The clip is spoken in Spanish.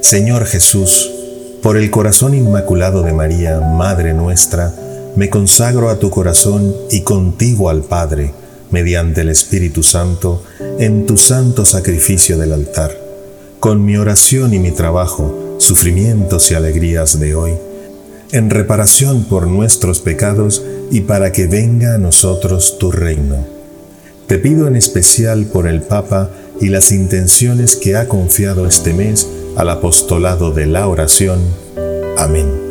Señor Jesús, por el corazón inmaculado de María, Madre nuestra, me consagro a tu corazón y contigo al Padre, mediante el Espíritu Santo, en tu santo sacrificio del altar. Con mi oración y mi trabajo, sufrimientos y alegrías de hoy, en reparación por nuestros pecados y para que venga a nosotros tu reino. Te pido en especial por el Papa y las intenciones que ha confiado este mes al apostolado de la oración. Amén.